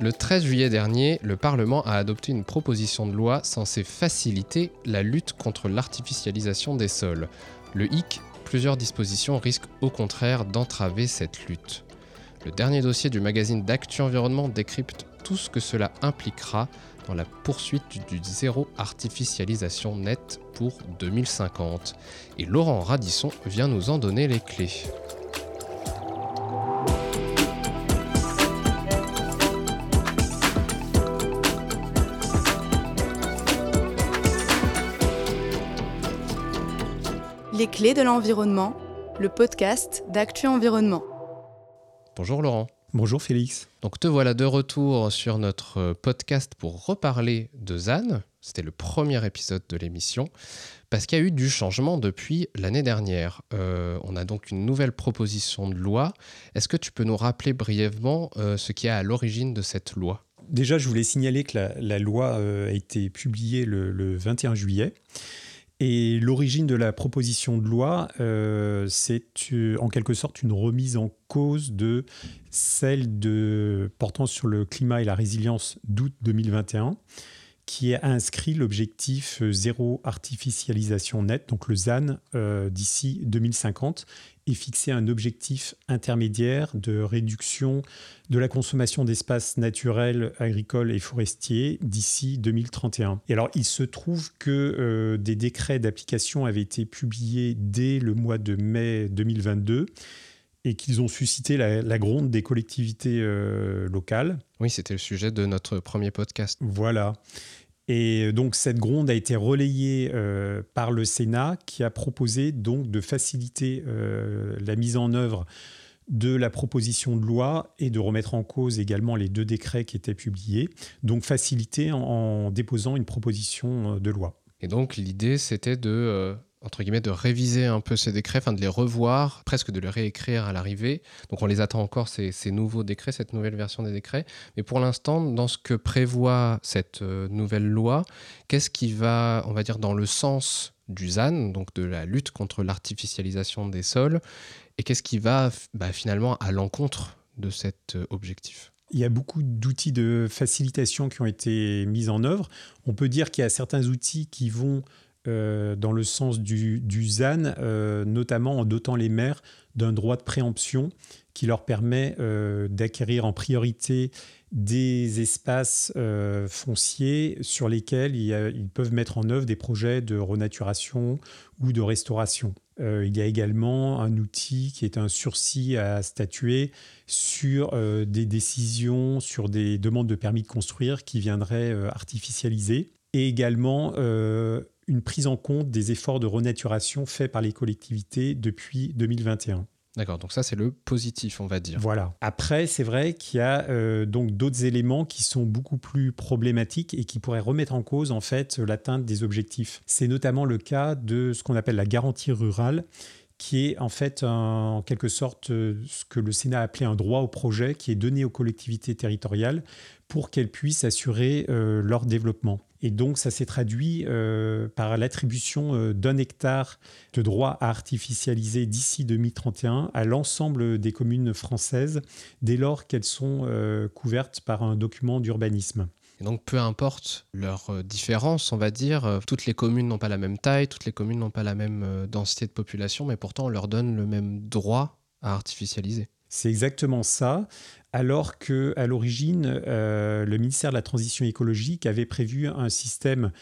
Le 13 juillet dernier, le Parlement a adopté une proposition de loi censée faciliter la lutte contre l'artificialisation des sols. Le hic, plusieurs dispositions risquent au contraire d'entraver cette lutte. Le dernier dossier du magazine d'Actu Environnement décrypte tout ce que cela impliquera dans la poursuite du zéro artificialisation net pour 2050. Et Laurent Radisson vient nous en donner les clés. Les clés de l'environnement, le podcast d'Actu Environnement. Bonjour Laurent. Bonjour Félix. Donc te voilà de retour sur notre podcast pour reparler de ZAN. C'était le premier épisode de l'émission parce qu'il y a eu du changement depuis l'année dernière. Euh, on a donc une nouvelle proposition de loi. Est-ce que tu peux nous rappeler brièvement euh, ce qui est à l'origine de cette loi? Déjà, je voulais signaler que la, loi euh, a été publiée le 21 juillet. Et l'origine de la proposition de loi, euh, c'est euh, en quelque sorte une remise en cause de celle portant sur le climat et la résilience d'août 2021, qui a inscrit l'objectif euh, zéro artificialisation nette, donc le ZAN, d'ici 2050, et fixé un objectif intermédiaire de réduction de la consommation d'espaces naturels, agricoles et forestiers d'ici 2031. Et alors, il se trouve que euh, des décrets d'application avaient été publiés dès le mois de mai 2022 et qu'ils ont suscité la, gronde des collectivités euh, locales. Oui, c'était le sujet de notre premier podcast. Voilà. Et donc cette gronde a été relayée euh, par le Sénat qui a proposé donc de faciliter euh, la mise en œuvre de la proposition de loi et de remettre en cause également les deux décrets qui étaient publiés, donc faciliter en déposant une proposition de loi. Et donc l'idée c'était de entre guillemets, de réviser un peu ces décrets, enfin de les revoir, presque de les réécrire à l'arrivée. Donc on les attend encore, ces, nouveaux décrets, cette nouvelle version des décrets. Mais pour l'instant, dans ce que prévoit cette euh, nouvelle loi, qu'est-ce qui va, on va dire, dans le sens du ZAN, donc de la lutte contre l'artificialisation des sols, et qu'est-ce qui va bah, finalement à l'encontre de cet euh, objectif? Il y a beaucoup d'outils de facilitation qui ont été mis en œuvre. On peut dire qu'il y a certains outils qui vont euh, dans le sens du, ZAN, euh, notamment en dotant les maires d'un droit de préemption qui leur permet euh, d'acquérir en priorité des espaces fonciers sur lesquels ils peuvent mettre en œuvre des projets de renaturation ou de restauration. il y a également un outil qui est un sursis à statuer sur des décisions, sur des demandes de permis de construire qui viendraient artificialiser et également une prise en compte des efforts de renaturation faits par les collectivités depuis 2021. D'accord, donc ça c'est le positif, on va dire. Voilà. Après, c'est vrai qu'il y a euh, donc d'autres éléments qui sont beaucoup plus problématiques et qui pourraient remettre en cause en fait l'atteinte des objectifs. C'est notamment le cas de ce qu'on appelle la garantie rurale, qui est en fait en quelque sorte euh, ce que le Sénat a appelé un droit au projet qui est donné aux collectivités territoriales pour qu'elles puissent assurer euh, leur développement. Et donc, ça s'est traduit euh, par l'attribution euh, d'un hectare de droit à artificialiser d'ici 2031 à l'ensemble des communes françaises, dès lors qu'elles sont euh, couvertes par un document d'urbanisme. Donc, peu importe leur différence, on va dire, toutes les communes n'ont pas la même taille, toutes les communes n'ont pas la même densité de population, mais pourtant on leur donne le même droit à artificialiser. C'est exactement ça, alors que à l'origine, euh, le ministère de la Transition écologique avait prévu un système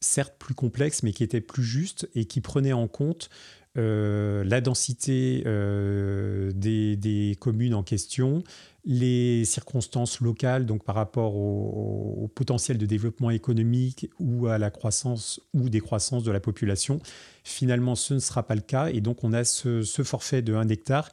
certes plus complexe, mais qui était plus juste et qui prenait en compte euh, la densité euh, des, communes en question, les circonstances locales, donc par rapport au, potentiel de développement économique ou à la croissance ou décroissance de la population. Finalement, ce ne sera pas le cas et donc on a ce, ce forfait de 1 hectare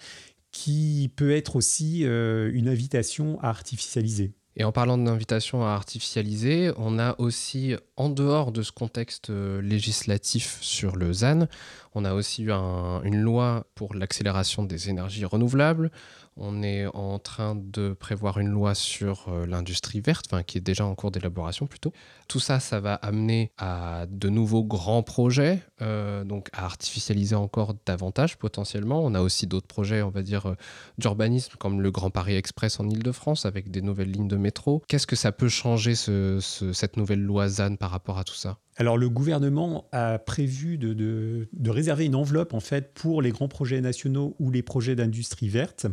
qui peut être aussi euh, une invitation à artificialiser. Et en parlant d'invitation à artificialiser, on a aussi, en dehors de ce contexte euh, législatif sur le ZAN, on a aussi eu une loi pour l'accélération des énergies renouvelables, On est en train de prévoir une loi sur euh, l'industrie verte, qui est déjà en cours d'élaboration plutôt. Tout ça, ça va amener à de nouveaux grands projets, euh, donc à artificialiser encore davantage potentiellement. On a aussi d'autres projets, on va dire, euh, d'urbanisme, comme le Grand Paris Express en Ile-de-France, avec des nouvelles lignes de métro. Qu'est-ce que ça peut changer, cette nouvelle loi ZAN, par rapport à tout ça? Alors le gouvernement a prévu de, réserver une enveloppe en fait pour les grands projets nationaux ou les projets d'industrie verte.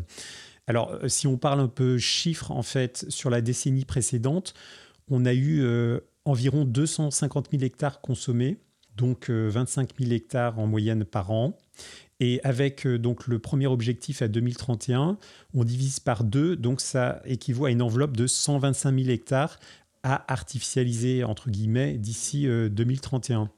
Alors euh, si on parle un peu chiffres en fait sur la décennie précédente, on a eu euh, environ 250 000 hectares consommés, donc 25 euh, 000 hectares en moyenne par an. Et avec donc le premier objectif à 2031, on divise par deux, donc ça équivaut à une enveloppe de 125 000 hectares à artificialiser, entre guillemets, d'ici 2031.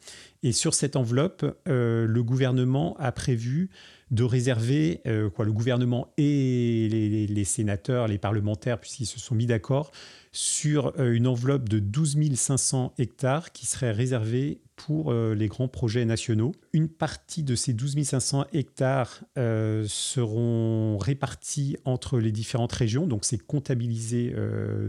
Et sur cette enveloppe, euh, le gouvernement a prévu de réserver, euh, quoi, le gouvernement et les, sénateurs, les parlementaires, puisqu'ils se sont mis d'accord, sur euh, une enveloppe de 12 500 hectares qui serait réservée pour les grands projets nationaux. Une partie de ces 12 500 hectares seront répartis entre les différentes régions, donc c'est comptabilisé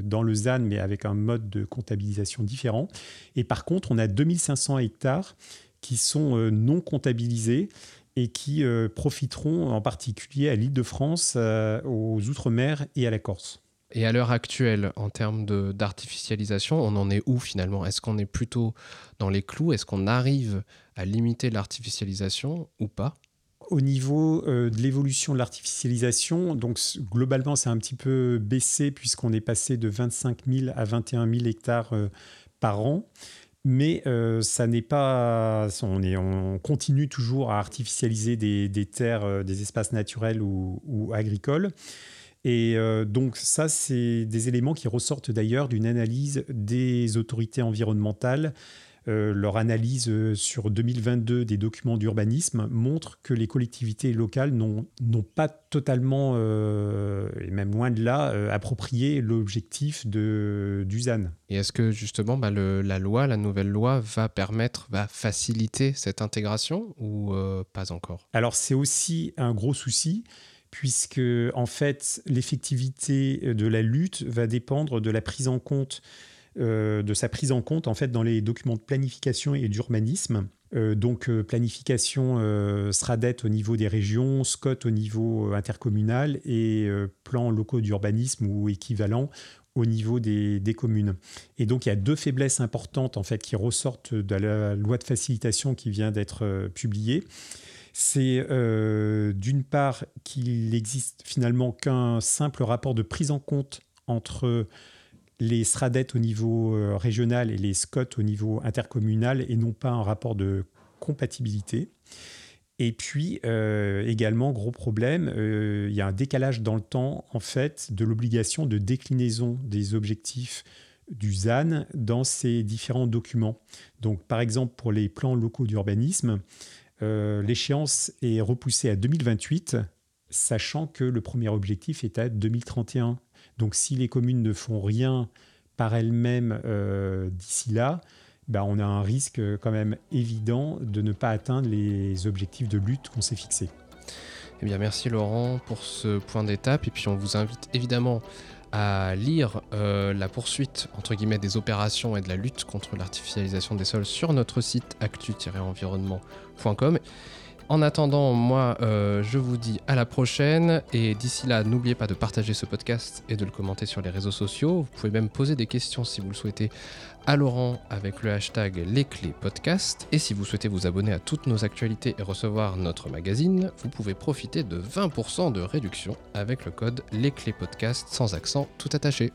dans le ZAN, mais avec un mode de comptabilisation différent. Et par contre, on a 2500 hectares qui sont non comptabilisés et qui euh, profiteront en particulier à l'île de France, euh, aux Outre-mer et à la Corse. Et à l'heure actuelle, en termes d'artificialisation, on en est où finalement? Est-ce qu'on est plutôt dans les clous? Est-ce qu'on arrive à limiter l'artificialisation ou pas? Au niveau euh, de l'évolution de l'artificialisation, donc globalement, c'est un petit peu baissé puisqu'on est passé de 25 000 à 21 000 hectares par an mais euh, ça n'est pas. On, continue toujours à artificialiser des, terres, euh, des espaces naturels ou, agricoles. Et euh, donc ça, c'est des éléments qui ressortent d'ailleurs d'une analyse des autorités environnementales euh, leur analyse euh, sur 2022 des documents d'urbanisme montre que les collectivités locales n'ont pas totalement, euh, et même loin de là, approprié l'objectif du ZAN. Et est-ce que justement bah, la loi, la nouvelle loi, va permettre, va faciliter cette intégration ou pas encore? Alors c'est aussi un gros souci puisque en fait l'effectivité de la lutte va dépendre de la prise en compte euh, de sa prise en compte en fait dans les documents de planification et d'urbanisme. Euh, donc euh, planification SRADET au niveau des régions, SCOT au niveau intercommunal et plans locaux d'urbanisme ou équivalent au niveau des, communes. Et donc il y a deux faiblesses importantes en fait qui ressortent de la loi de facilitation qui vient d'être publiée. C'est d'une part qu'il n'existe finalement qu'un simple rapport de prise en compte entre les SRADET au niveau euh, régional et les SCOT au niveau intercommunal et non pas un rapport de compatibilité. Et puis euh, également, gros problème, euh, il y a un décalage dans le temps en fait de l'obligation de déclinaison des objectifs du ZAN dans ces différents documents. Donc par exemple pour les plans locaux d'urbanisme, l'échéance est repoussée à 2028, sachant que le premier objectif est à 2031. Donc si les communes ne font rien par elles-mêmes euh, d'ici là, bah, on a un risque euh, quand même évident de ne pas atteindre les objectifs de lutte qu'on s'est fixés. Eh bien, merci Laurent pour ce point d'étape. Et puis, on vous invite évidemment à lire euh, la poursuite entre guillemets des opérations et de la lutte contre l'artificialisation des sols sur notre site actu-environnement.com. En attendant, moi, euh, je vous dis à la prochaine. Et d'ici là, n'oubliez pas de partager ce podcast et de le commenter sur les réseaux sociaux. Vous pouvez même poser des questions si vous le souhaitez à Laurent avec le hashtag Les Clés Podcast. Et si vous souhaitez vous abonner à toutes nos actualités et recevoir notre magazine, vous pouvez profiter de 20% de réduction avec le code Les Clés Podcast sans accent tout attaché.